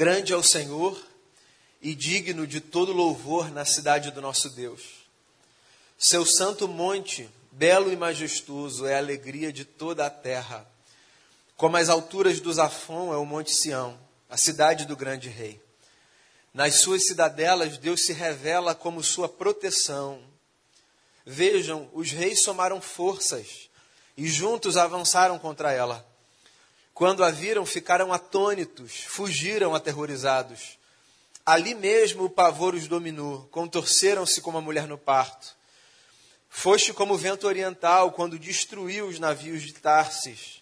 Grande é o Senhor e digno de todo louvor na cidade do nosso Deus. Seu santo monte, belo e majestoso, é a alegria de toda a terra. Como as alturas do Zafon é o monte Sião, a cidade do grande rei. Nas suas cidadelas, Deus se revela como sua proteção. Vejam, os reis somaram forças e juntos avançaram contra ela. Quando a viram, ficaram atônitos, fugiram aterrorizados. Ali mesmo o pavor os dominou, contorceram-se como a mulher no parto. Foste como o vento oriental quando destruiu os navios de Tarsis.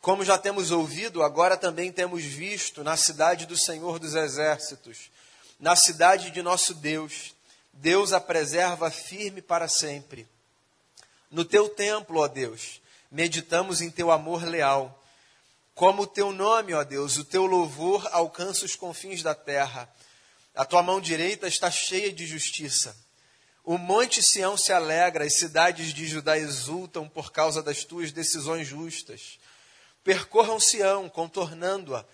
Como já temos ouvido, agora também temos visto na cidade do Senhor dos Exércitos, na cidade de nosso Deus. Deus a preserva firme para sempre. No teu templo, ó Deus, meditamos em teu amor leal. Como o teu nome, ó Deus, o teu louvor alcança os confins da terra. A tua mão direita está cheia de justiça. O monte Sião se alegra, as cidades de Judá exultam por causa das tuas decisões justas. Percorram Sião, contornando-a.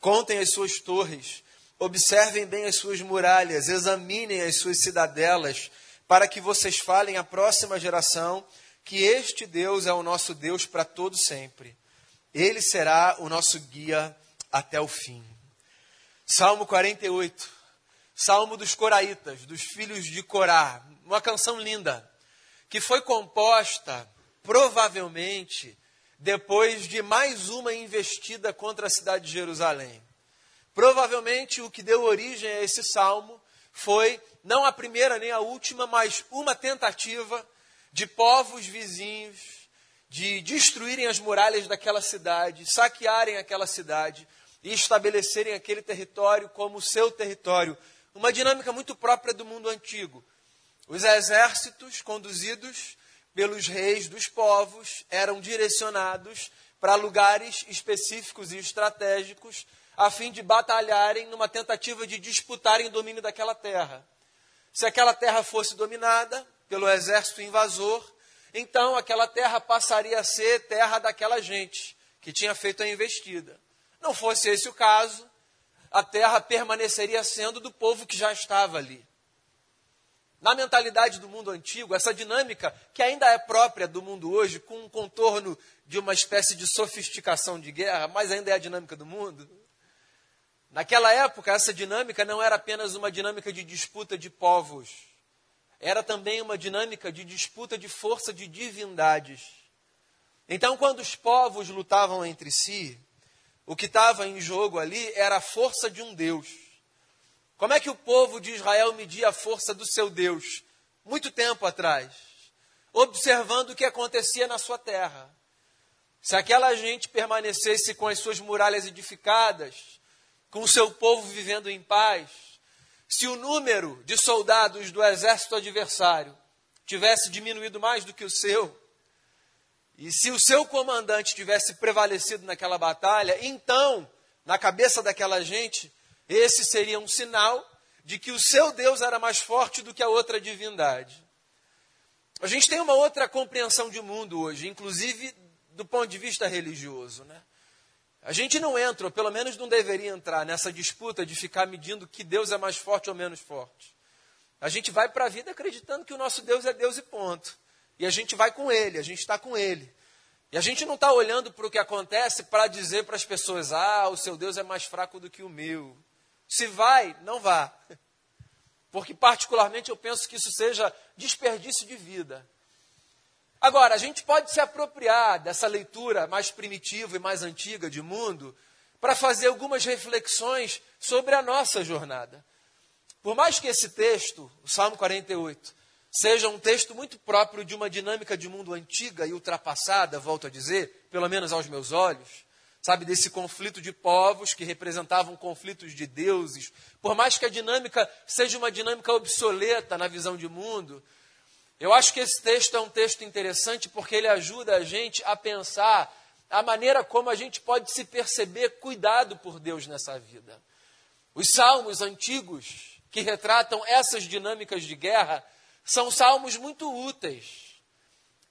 Contem as suas torres. Observem bem as suas muralhas. Examinem as suas cidadelas, para que vocês falem à próxima geração que este Deus é o nosso Deus para todo sempre. Ele será o nosso guia até o fim. Salmo 48. Salmo dos Coraitas, dos filhos de Corá, uma canção linda, que foi composta provavelmente depois de mais uma investida contra a cidade de Jerusalém. Provavelmente o que deu origem a esse salmo foi não a primeira nem a última, mas uma tentativa de povos vizinhos de destruírem as muralhas daquela cidade, saquearem aquela cidade e estabelecerem aquele território como seu território uma dinâmica muito própria do mundo antigo. Os exércitos conduzidos pelos reis dos povos eram direcionados para lugares específicos e estratégicos a fim de batalharem numa tentativa de disputarem o domínio daquela terra. Se aquela terra fosse dominada pelo exército invasor, então aquela terra passaria a ser terra daquela gente que tinha feito a investida. Não fosse esse o caso, a terra permaneceria sendo do povo que já estava ali. Na mentalidade do mundo antigo, essa dinâmica, que ainda é própria do mundo hoje, com um contorno de uma espécie de sofisticação de guerra, mas ainda é a dinâmica do mundo. Naquela época, essa dinâmica não era apenas uma dinâmica de disputa de povos, era também uma dinâmica de disputa de força de divindades. Então, quando os povos lutavam entre si, o que estava em jogo ali era a força de um Deus. Como é que o povo de Israel media a força do seu Deus? Muito tempo atrás, observando o que acontecia na sua terra. Se aquela gente permanecesse com as suas muralhas edificadas, com o seu povo vivendo em paz, se o número de soldados do exército adversário tivesse diminuído mais do que o seu, e se o seu comandante tivesse prevalecido naquela batalha, então, na cabeça daquela gente, esse seria um sinal de que o seu Deus era mais forte do que a outra divindade. A gente tem uma outra compreensão de mundo hoje, inclusive do ponto de vista religioso. Né? A gente não entra, ou pelo menos não deveria entrar, nessa disputa de ficar medindo que Deus é mais forte ou menos forte. A gente vai para a vida acreditando que o nosso Deus é Deus e ponto. E a gente vai com ele, a gente está com ele. E a gente não está olhando para o que acontece para dizer para as pessoas: ah, o seu Deus é mais fraco do que o meu. Se vai, não vá. Porque, particularmente, eu penso que isso seja desperdício de vida. Agora, a gente pode se apropriar dessa leitura mais primitiva e mais antiga de mundo para fazer algumas reflexões sobre a nossa jornada. Por mais que esse texto, o Salmo 48, seja um texto muito próprio de uma dinâmica de mundo antiga e ultrapassada, volto a dizer, pelo menos aos meus olhos, sabe, desse conflito de povos que representavam conflitos de deuses, por mais que a dinâmica seja uma dinâmica obsoleta na visão de mundo, eu acho que esse texto é um texto interessante porque ele ajuda a gente a pensar a maneira como a gente pode se perceber cuidado por Deus nessa vida. Os salmos antigos que retratam essas dinâmicas de guerra são salmos muito úteis.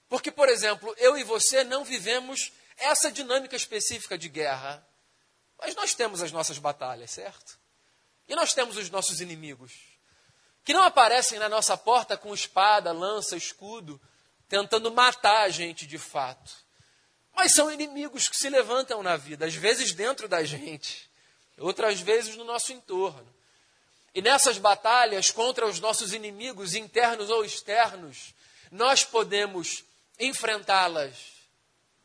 Porque, por exemplo, eu e você não vivemos essa dinâmica específica de guerra. Mas nós temos as nossas batalhas, certo? E nós temos os nossos inimigos, que não aparecem na nossa porta com espada, lança, escudo, tentando matar a gente de fato. Mas são inimigos que se levantam na vida, às vezes dentro da gente, outras vezes no nosso entorno. E nessas batalhas contra os nossos inimigos, internos ou externos, nós podemos enfrentá-las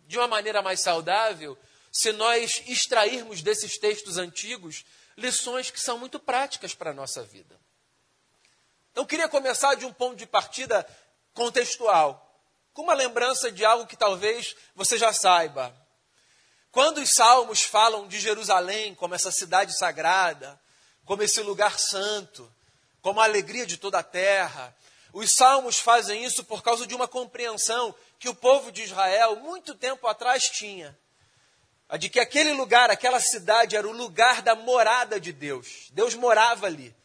de uma maneira mais saudável se nós extrairmos desses textos antigos lições que são muito práticas para a nossa vida. Então, queria começar de um ponto de partida contextual, com uma lembrança de algo que talvez você já saiba. Quando os salmos falam de Jerusalém como essa cidade sagrada, como esse lugar santo, como a alegria de toda a terra. Os salmos fazem isso por causa de uma compreensão que o povo de Israel, muito tempo atrás, tinha. A de que aquele lugar, aquela cidade, era o lugar da morada de Deus. Deus morava ali.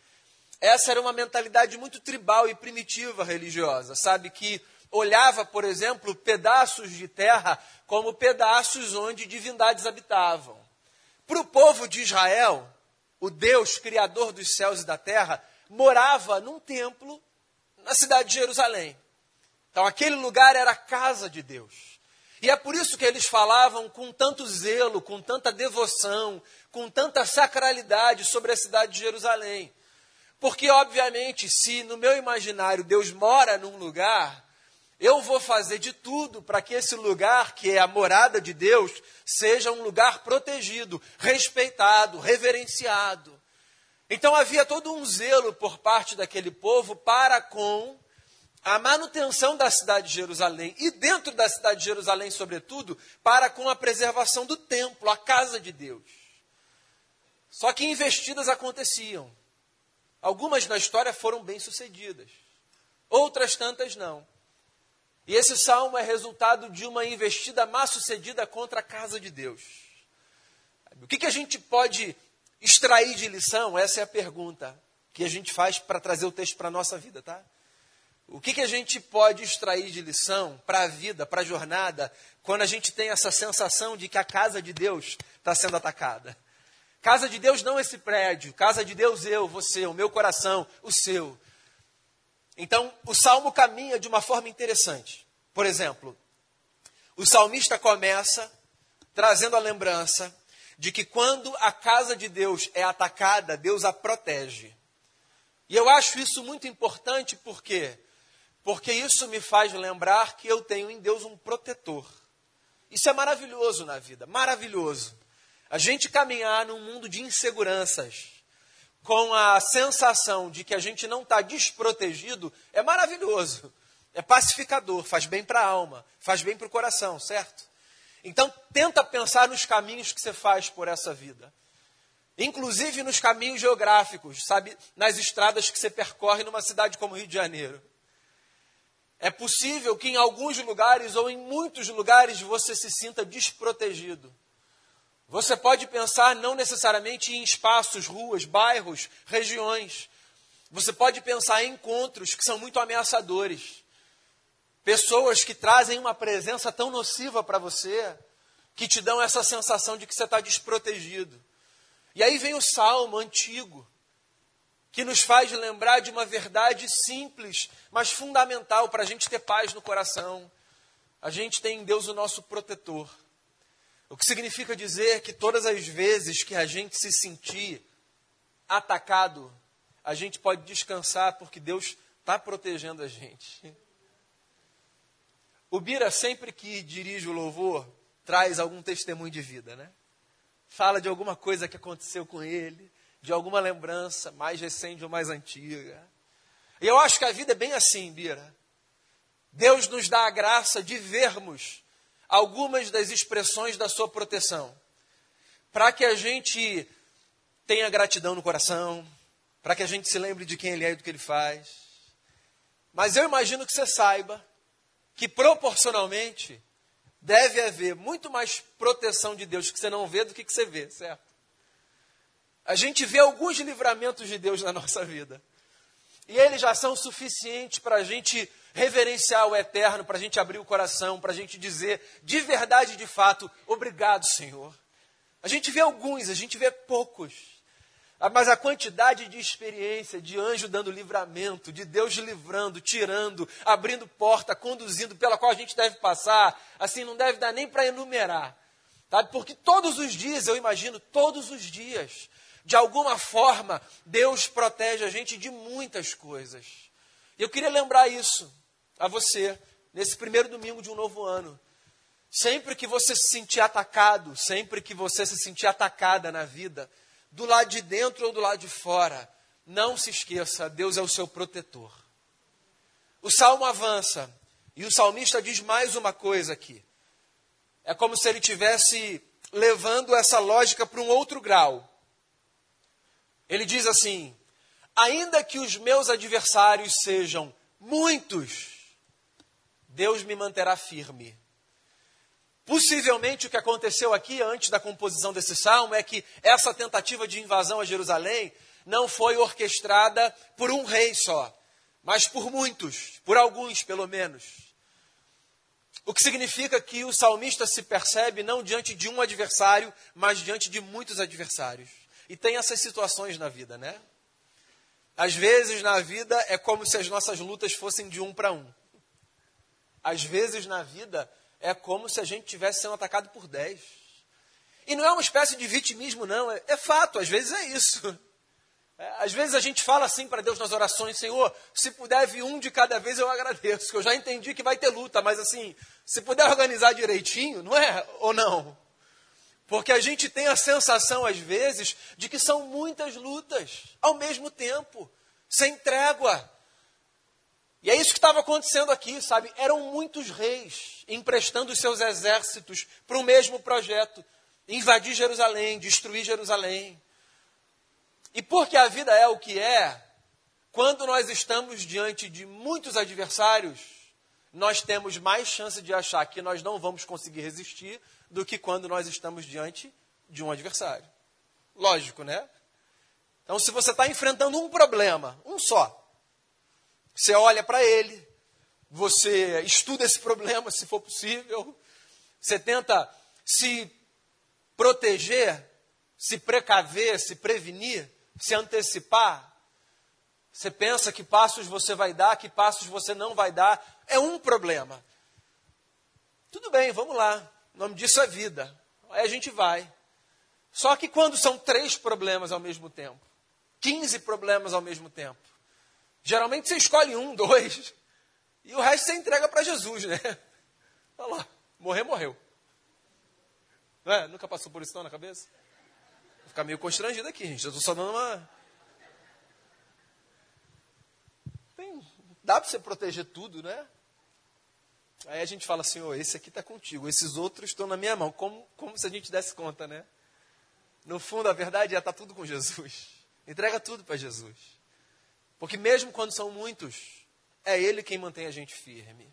Essa era uma mentalidade muito tribal e primitiva religiosa, sabe? Que olhava, por exemplo, pedaços de terra como pedaços onde divindades habitavam. Para o povo de Israel, o Deus criador dos céus e da terra, morava num templo na cidade de Jerusalém. Então aquele lugar era a casa de Deus. E é por isso que eles falavam com tanto zelo, com tanta devoção, com tanta sacralidade sobre a cidade de Jerusalém. Porque, obviamente, se no meu imaginário Deus mora num lugar, eu vou fazer de tudo para que esse lugar, que é a morada de Deus, seja um lugar protegido, respeitado, reverenciado. Então havia todo um zelo por parte daquele povo para com a manutenção da cidade de Jerusalém e dentro da cidade de Jerusalém, sobretudo, para com a preservação do templo, a casa de Deus. Só que investidas aconteciam. Algumas na história foram bem-sucedidas, outras tantas não. E esse salmo é resultado de uma investida má sucedida contra a casa de Deus. O que, que a gente pode extrair de lição? Essa é a pergunta que a gente faz para trazer o texto para a nossa vida, tá? O que, que a gente pode extrair de lição para a vida, para a jornada, quando a gente tem essa sensação de que a casa de Deus está sendo atacada? Casa de Deus não esse prédio, casa de Deus eu, você, o meu coração, o seu. Então, o salmo caminha de uma forma interessante. Por exemplo, o salmista começa trazendo a lembrança de que quando a casa de Deus é atacada, Deus a protege. E eu acho isso muito importante por quê? Porque isso me faz lembrar que eu tenho em Deus um protetor. Isso é maravilhoso na vida, maravilhoso. A gente caminhar num mundo de inseguranças, com a sensação de que a gente não está desprotegido é maravilhoso. É pacificador, faz bem para a alma, faz bem para o coração, certo? Então, tenta pensar nos caminhos que você faz por essa vida. Inclusive nos caminhos geográficos, sabe? Nas estradas que você percorre numa cidade como Rio de Janeiro. É possível que em alguns lugares ou em muitos lugares você se sinta desprotegido. Você pode pensar não necessariamente em espaços, ruas, bairros, regiões. Você pode pensar em encontros que são muito ameaçadores. Pessoas que trazem uma presença tão nociva para você, que te dão essa sensação de que você está desprotegido. E aí vem o salmo antigo, que nos faz lembrar de uma verdade simples, mas fundamental para a gente ter paz no coração. A gente tem em Deus o nosso protetor. O que significa dizer que todas as vezes que a gente se sentir atacado, a gente pode descansar porque Deus está protegendo a gente. O Bira, sempre que dirige o louvor, traz algum testemunho de vida, né? Fala de alguma coisa que aconteceu com ele, de alguma lembrança mais recente ou mais antiga. E eu acho que a vida é bem assim, Bira. Deus nos dá a graça de vermos algumas das expressões da sua proteção, para que a gente tenha gratidão no coração, para que a gente se lembre de quem Ele é e do que Ele faz. Mas eu imagino que você saiba que proporcionalmente deve haver muito mais proteção de Deus que você não vê do que que você vê, certo? A gente vê alguns livramentos de Deus na nossa vida. E eles já são suficientes para a gente reverenciar o eterno, para a gente abrir o coração, para a gente dizer de verdade, de fato, obrigado, Senhor. A gente vê alguns, a gente vê poucos. Ah, mas a quantidade de experiência, de anjo dando livramento, de Deus livrando, tirando, abrindo porta, conduzindo, pela qual a gente deve passar, assim, não deve dar nem para enumerar. Tá? Porque todos os dias, eu imagino, todos os dias, de alguma forma, Deus protege a gente de muitas coisas. E eu queria lembrar isso a você, nesse primeiro domingo de um novo ano. Sempre que você se sentir atacado, sempre que você se sentir atacada na vida, do lado de dentro ou do lado de fora, não se esqueça, Deus é o seu protetor. O salmo avança e o salmista diz mais uma coisa aqui. É como se ele tivesse levando essa lógica para um outro grau. Ele diz assim: ainda que os meus adversários sejam muitos, Deus me manterá firme. Possivelmente o que aconteceu aqui antes da composição desse salmo é que essa tentativa de invasão a Jerusalém não foi orquestrada por um rei só, mas por muitos, por alguns pelo menos. O que significa que o salmista se percebe não diante de um adversário, mas diante de muitos adversários. E tem essas situações na vida, né? Às vezes na vida é como se as nossas lutas fossem de um para um. Às vezes na vida é como se a gente tivesse sendo atacado por dez. E não é uma espécie de vitimismo, não. É, é fato, às vezes é isso. É, às vezes a gente fala assim para Deus nas orações, Senhor, se puder vir um de cada vez eu agradeço, que eu já entendi que vai ter luta, mas assim, se puder organizar direitinho, não é? Ou não? Porque a gente tem a sensação, às vezes, de que são muitas lutas ao mesmo tempo, sem trégua. E é isso que estava acontecendo aqui, sabe? Eram muitos reis emprestando os seus exércitos para o mesmo projeto: invadir Jerusalém, destruir Jerusalém. E porque a vida é o que é, quando nós estamos diante de muitos adversários, nós temos mais chance de achar que nós não vamos conseguir resistir do que quando nós estamos diante de um adversário. Lógico, né? Então, se você está enfrentando um problema, um só, você olha para ele, você estuda esse problema, se for possível, você tenta se proteger, se precaver, se prevenir, se antecipar. Você pensa que passos você vai dar, que passos você não vai dar. É um problema. Tudo bem, vamos lá. O nome disso é vida. Aí a gente vai. Só que quando são três problemas ao mesmo tempo, 15 problemas ao mesmo tempo, geralmente você escolhe um, dois, e o resto você entrega para Jesus, né? Olha lá, morrer, morreu. É? Nunca passou por isso não na cabeça? Vou ficar meio constrangido aqui, gente. Eu estou só dando uma. Tem... Dá para você proteger tudo, né? Aí a gente fala assim, oh, esse aqui está contigo, esses outros estão na minha mão. Como, como se a gente desse conta, né? No fundo, a verdade é estar tá tudo com Jesus. Entrega tudo para Jesus. Porque mesmo quando são muitos, é Ele quem mantém a gente firme.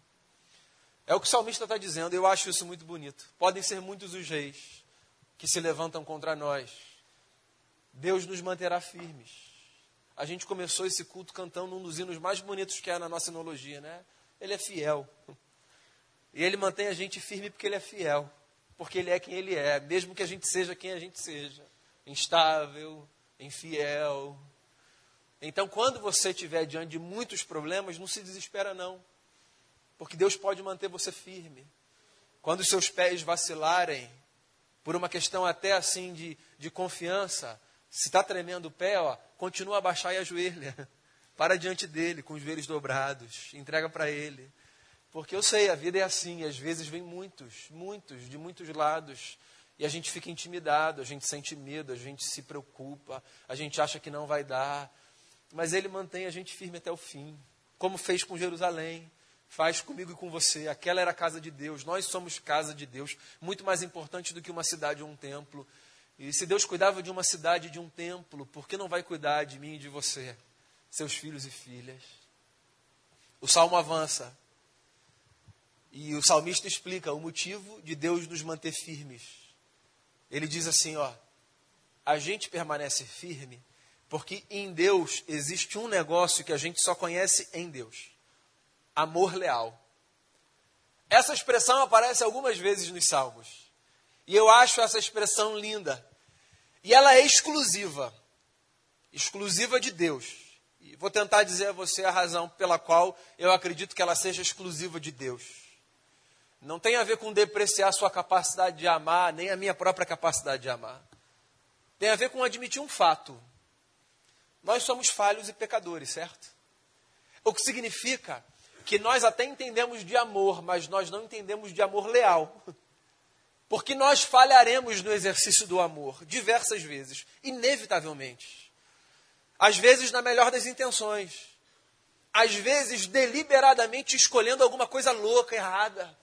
É o que o salmista está dizendo, eu acho isso muito bonito. Podem ser muitos os reis que se levantam contra nós. Deus nos manterá firmes. A gente começou esse culto cantando um dos hinos mais bonitos que há na nossa enologia, né? Ele é fiel. E ele mantém a gente firme porque ele é fiel. Porque ele é quem ele é, mesmo que a gente seja quem a gente seja. Instável, infiel. Então, quando você estiver diante de muitos problemas, não se desespera, não. Porque Deus pode manter você firme. Quando os seus pés vacilarem, por uma questão até assim de, de confiança, se está tremendo o pé, ó, continua a baixar e ajoelha. Para diante dele, com os joelhos dobrados. Entrega para ele. Porque eu sei, a vida é assim, às vezes vem muitos, muitos, de muitos lados, e a gente fica intimidado, a gente sente medo, a gente se preocupa, a gente acha que não vai dar, mas Ele mantém a gente firme até o fim, como fez com Jerusalém, faz comigo e com você. Aquela era a casa de Deus, nós somos casa de Deus, muito mais importante do que uma cidade ou um templo. E se Deus cuidava de uma cidade e de um templo, por que não vai cuidar de mim e de você, seus filhos e filhas? O salmo avança. E o salmista explica o motivo de Deus nos manter firmes. Ele diz assim, ó: A gente permanece firme porque em Deus existe um negócio que a gente só conhece em Deus: amor leal. Essa expressão aparece algumas vezes nos salmos. E eu acho essa expressão linda. E ela é exclusiva. Exclusiva de Deus. E vou tentar dizer a você a razão pela qual eu acredito que ela seja exclusiva de Deus. Não tem a ver com depreciar sua capacidade de amar, nem a minha própria capacidade de amar. Tem a ver com admitir um fato. Nós somos falhos e pecadores, certo? O que significa que nós até entendemos de amor, mas nós não entendemos de amor leal. Porque nós falharemos no exercício do amor diversas vezes, inevitavelmente. Às vezes, na melhor das intenções. Às vezes, deliberadamente escolhendo alguma coisa louca, errada.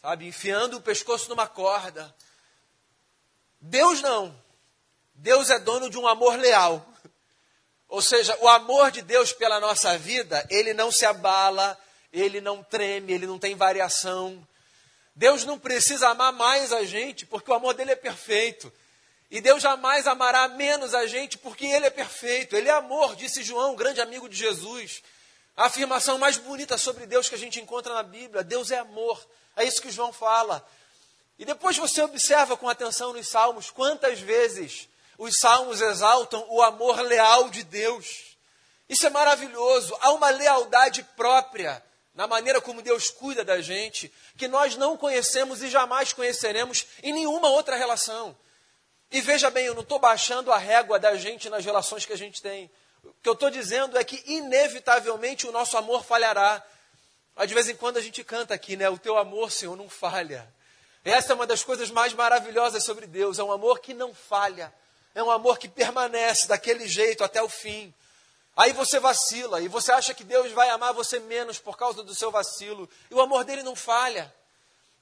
Sabe? Enfiando o pescoço numa corda. Deus não. Deus é dono de um amor leal. Ou seja, o amor de Deus pela nossa vida, ele não se abala, ele não treme, ele não tem variação. Deus não precisa amar mais a gente, porque o amor dele é perfeito. E Deus jamais amará menos a gente, porque ele é perfeito. Ele é amor, disse João, grande amigo de Jesus. A afirmação mais bonita sobre Deus que a gente encontra na Bíblia: Deus é amor. É isso que João fala. E depois você observa com atenção nos Salmos quantas vezes os salmos exaltam o amor leal de Deus. Isso é maravilhoso. Há uma lealdade própria na maneira como Deus cuida da gente, que nós não conhecemos e jamais conheceremos em nenhuma outra relação. E veja bem, eu não estou baixando a régua da gente nas relações que a gente tem. O que eu estou dizendo é que, inevitavelmente, o nosso amor falhará. Mas de vez em quando a gente canta aqui, né? O teu amor, Senhor, não falha. Essa é uma das coisas mais maravilhosas sobre Deus. É um amor que não falha. É um amor que permanece daquele jeito até o fim. Aí você vacila e você acha que Deus vai amar você menos por causa do seu vacilo. E o amor dele não falha.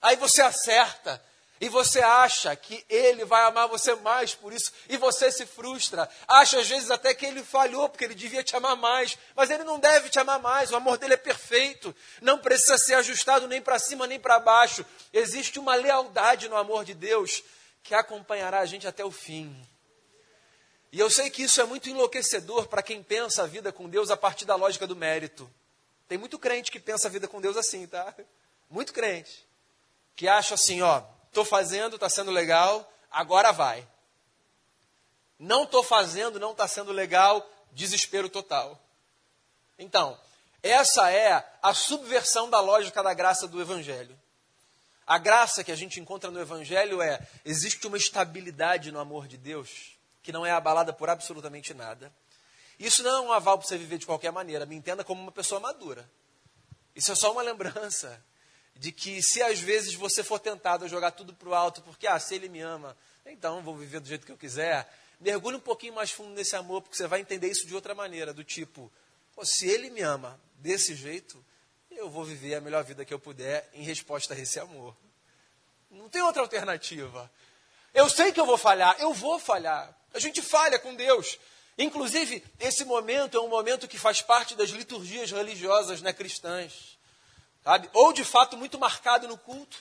Aí você acerta e você acha que ele vai amar você mais por isso e você se frustra. Acha às vezes até que ele falhou porque ele devia te amar mais, mas ele não deve te amar mais. O amor dele é perfeito. Não precisa ser ajustado nem para cima nem para baixo. Existe uma lealdade no amor de Deus que acompanhará a gente até o fim. E eu sei que isso é muito enlouquecedor para quem pensa a vida com Deus a partir da lógica do mérito. Tem muito crente que pensa a vida com Deus assim, tá? Muito crente. Que acha assim, ó, estou fazendo, está sendo legal, agora vai. Não estou fazendo, não está sendo legal, desespero total. Então, essa é a subversão da lógica da graça do Evangelho. A graça que a gente encontra no Evangelho é: existe uma estabilidade no amor de Deus que não é abalada por absolutamente nada. Isso não é um aval para você viver de qualquer maneira. Me entenda como uma pessoa madura. Isso é só uma lembrança de que se às vezes você for tentado a jogar tudo para o alto, porque ah, se ele me ama, então vou viver do jeito que eu quiser, mergulhe um pouquinho mais fundo nesse amor, porque você vai entender isso de outra maneira, do tipo, se ele me ama desse jeito, eu vou viver a melhor vida que eu puder em resposta a esse amor. Não tem outra alternativa. Eu sei que eu vou falhar, eu vou falhar. A gente falha com Deus. Inclusive, esse momento é um momento que faz parte das liturgias religiosas né, cristãs. Sabe? Ou de fato muito marcado no culto,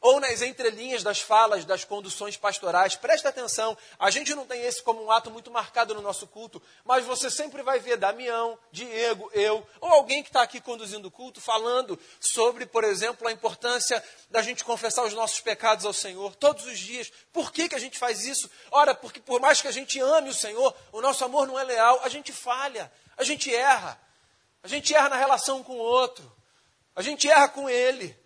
ou nas entrelinhas das falas das conduções pastorais. Presta atenção, a gente não tem esse como um ato muito marcado no nosso culto, mas você sempre vai ver Damião, Diego, eu, ou alguém que está aqui conduzindo o culto, falando sobre, por exemplo, a importância da gente confessar os nossos pecados ao Senhor todos os dias. Por que, que a gente faz isso? Ora, porque por mais que a gente ame o Senhor, o nosso amor não é leal, a gente falha, a gente erra. A gente erra na relação com o outro, a gente erra com ele.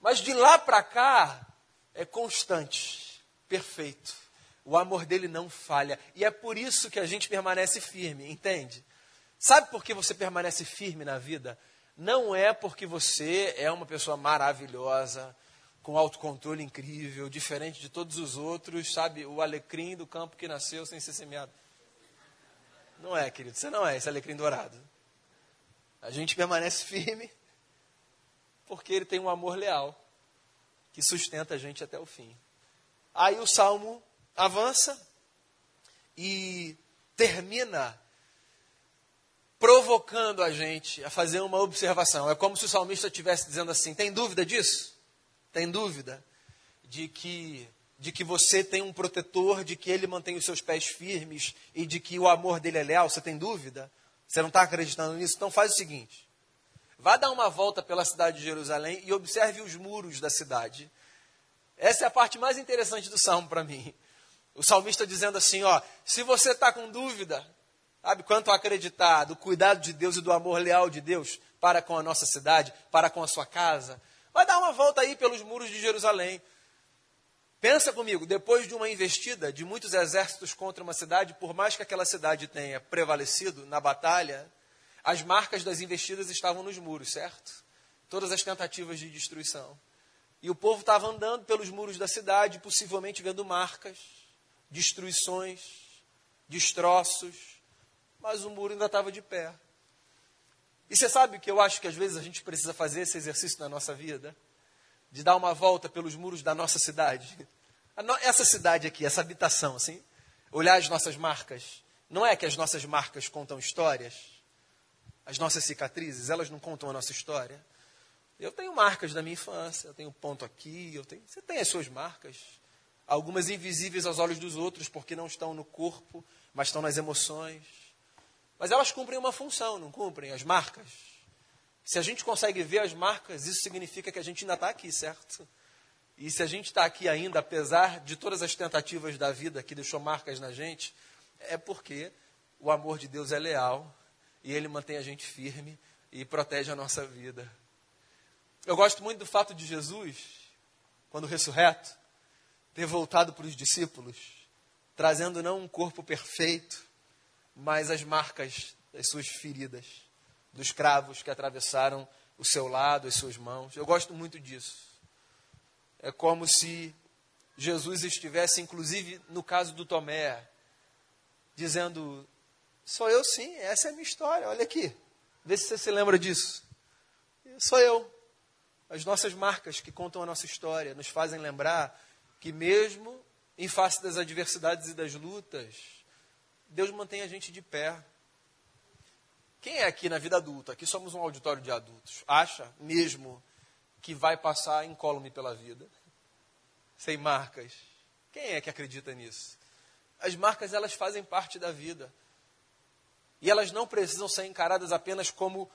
Mas de lá para cá é constante, perfeito. O amor dele não falha. E é por isso que a gente permanece firme, entende? Sabe por que você permanece firme na vida? Não é porque você é uma pessoa maravilhosa, com autocontrole incrível, diferente de todos os outros, sabe? O alecrim do campo que nasceu sem ser semeado. Não é, querido, você não é esse alecrim dourado. A gente permanece firme porque ele tem um amor leal que sustenta a gente até o fim. Aí o salmo avança e termina provocando a gente a fazer uma observação. É como se o salmista estivesse dizendo assim: tem dúvida disso? Tem dúvida de que de que você tem um protetor, de que ele mantém os seus pés firmes e de que o amor dele é leal? Você tem dúvida? Você não está acreditando nisso? Então faz o seguinte: Vá dar uma volta pela cidade de Jerusalém e observe os muros da cidade. Essa é a parte mais interessante do salmo para mim. O salmista dizendo assim: ó, se você está com dúvida, sabe, quanto acreditar do cuidado de Deus e do amor leal de Deus para com a nossa cidade, para com a sua casa, vai dar uma volta aí pelos muros de Jerusalém. Pensa comigo, depois de uma investida de muitos exércitos contra uma cidade, por mais que aquela cidade tenha prevalecido na batalha, as marcas das investidas estavam nos muros, certo? Todas as tentativas de destruição. E o povo estava andando pelos muros da cidade, possivelmente vendo marcas, destruições, destroços, mas o muro ainda estava de pé. E você sabe que eu acho que às vezes a gente precisa fazer esse exercício na nossa vida? de dar uma volta pelos muros da nossa cidade. Essa cidade aqui, essa habitação, assim, olhar as nossas marcas. Não é que as nossas marcas contam histórias? As nossas cicatrizes, elas não contam a nossa história? Eu tenho marcas da minha infância, eu tenho ponto aqui, eu tenho, você tem as suas marcas. Algumas invisíveis aos olhos dos outros, porque não estão no corpo, mas estão nas emoções. Mas elas cumprem uma função, não cumprem? As marcas. Se a gente consegue ver as marcas, isso significa que a gente ainda está aqui, certo? E se a gente está aqui ainda, apesar de todas as tentativas da vida que deixou marcas na gente, é porque o amor de Deus é leal e ele mantém a gente firme e protege a nossa vida. Eu gosto muito do fato de Jesus, quando ressurreto, ter voltado para os discípulos, trazendo não um corpo perfeito, mas as marcas das suas feridas dos cravos que atravessaram o seu lado, as suas mãos. Eu gosto muito disso. É como se Jesus estivesse, inclusive no caso do Tomé, dizendo: Sou eu sim, essa é a minha história, olha aqui. Vê se você se lembra disso. Sou eu. As nossas marcas que contam a nossa história nos fazem lembrar que, mesmo em face das adversidades e das lutas, Deus mantém a gente de pé. Quem é aqui na vida adulta? Aqui somos um auditório de adultos. Acha mesmo que vai passar incólume pela vida? Sem marcas. Quem é que acredita nisso? As marcas, elas fazem parte da vida. E elas não precisam ser encaradas apenas como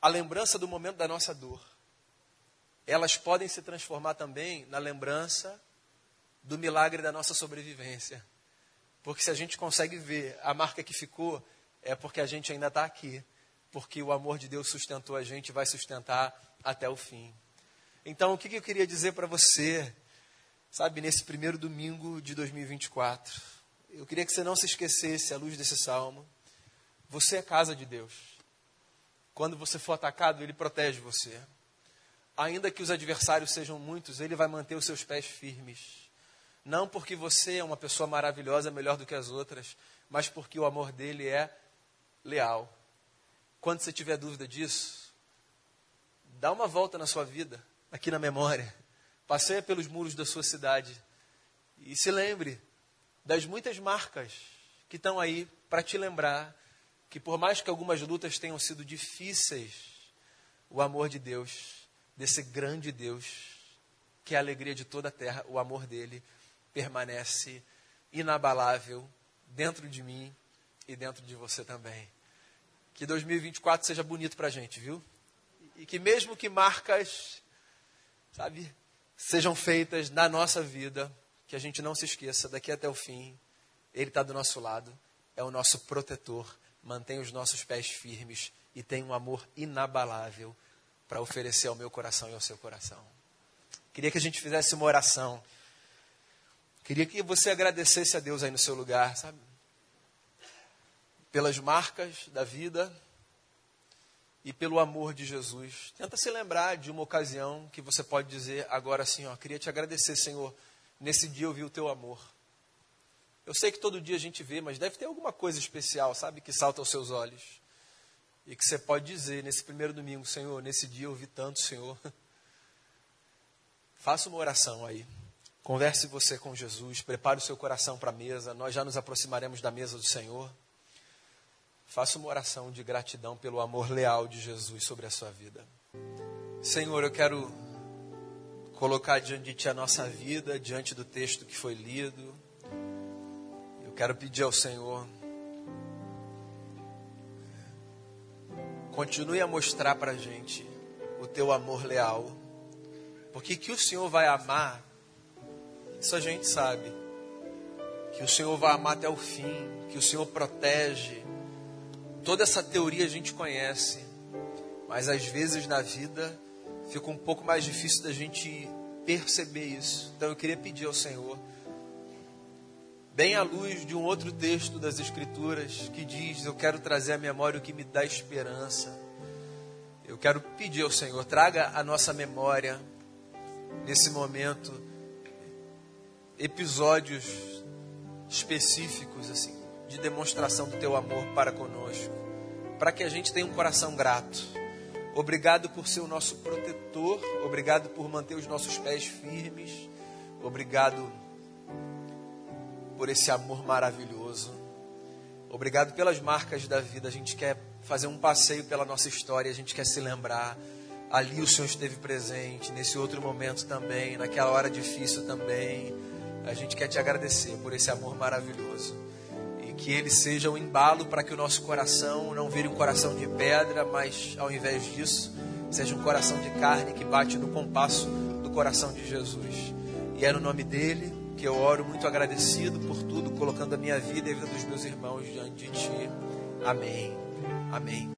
a lembrança do momento da nossa dor. Elas podem se transformar também na lembrança do milagre da nossa sobrevivência. Porque se a gente consegue ver a marca que ficou, é porque a gente ainda está aqui, porque o amor de Deus sustentou a gente e vai sustentar até o fim. Então, o que, eu queria dizer para você, sabe, nesse primeiro domingo de 2024? Eu queria que você não se esquecesse, à luz desse salmo, você é casa de Deus. Quando você for atacado, Ele protege você. Ainda que os adversários sejam muitos, Ele vai manter os seus pés firmes. Não porque você é uma pessoa maravilhosa, melhor do que as outras, mas porque o amor dele é leal. Quando você tiver dúvida disso, dá uma volta na sua vida, aqui na memória. Passeia pelos muros da sua cidade e se lembre das muitas marcas que estão aí para te lembrar que, por mais que algumas lutas tenham sido difíceis, o amor de Deus, desse grande Deus, que é a alegria de toda a terra, o amor dele permanece inabalável dentro de mim e dentro de você também. Que 2024 seja bonito para a gente, viu? E que mesmo que marcas, sabe, sejam feitas na nossa vida, que a gente não se esqueça, daqui até o fim, Ele está do nosso lado, é o nosso protetor, mantém os nossos pés firmes e tem um amor inabalável para oferecer ao meu coração e ao seu coração. Queria que a gente fizesse uma oração. Queria que você agradecesse a Deus aí no seu lugar, sabe? pelas marcas da vida e pelo amor de Jesus. Tenta se lembrar de uma ocasião que você pode dizer agora assim, ó, queria te agradecer, Senhor, nesse dia eu vi o teu amor. Eu sei que todo dia a gente vê, mas deve ter alguma coisa especial, sabe, que salta aos seus olhos. E que você pode dizer nesse primeiro domingo, Senhor, nesse dia eu vi tanto, Senhor. Faça uma oração aí. Converse você com Jesus, prepare o seu coração para a mesa. Nós já nos aproximaremos da mesa do Senhor. Faça uma oração de gratidão pelo amor leal de Jesus sobre a sua vida. Senhor, eu quero colocar diante de Ti a nossa vida, diante do texto que foi lido. Eu quero pedir ao Senhor, continue a mostrar para a gente o Teu amor leal. Porque que o Senhor vai amar Isso a gente sabe. Que o Senhor vai amar até o fim, que o Senhor protege. Toda essa teoria a gente conhece. Mas às vezes na vida fica um pouco mais difícil da gente perceber isso. Então eu queria pedir ao Senhor, bem à luz de um outro texto das Escrituras que diz: Eu quero trazer à memória o que me dá esperança. Eu quero pedir ao Senhor, traga à nossa memória, nesse momento, episódios específicos, assim, de demonstração do teu amor para conosco, para que a gente tenha um coração grato Obrigado por ser o nosso protetor. Obrigado por manter os nossos pés firmes. Obrigado por esse amor maravilhoso. Obrigado pelas marcas da vida. A gente quer fazer um passeio pela nossa história. A gente quer se lembrar. Ali o Senhor esteve presente. Nesse outro momento também. Naquela hora difícil também. A gente quer te agradecer por esse amor maravilhoso que ele seja um embalo para que o nosso coração não vire um coração de pedra, mas ao invés disso, seja um coração de carne que bate no compasso do coração de Jesus. E é no nome dele que eu oro muito agradecido por tudo, colocando a minha vida e a vida dos meus irmãos diante de ti. Amém. Amém.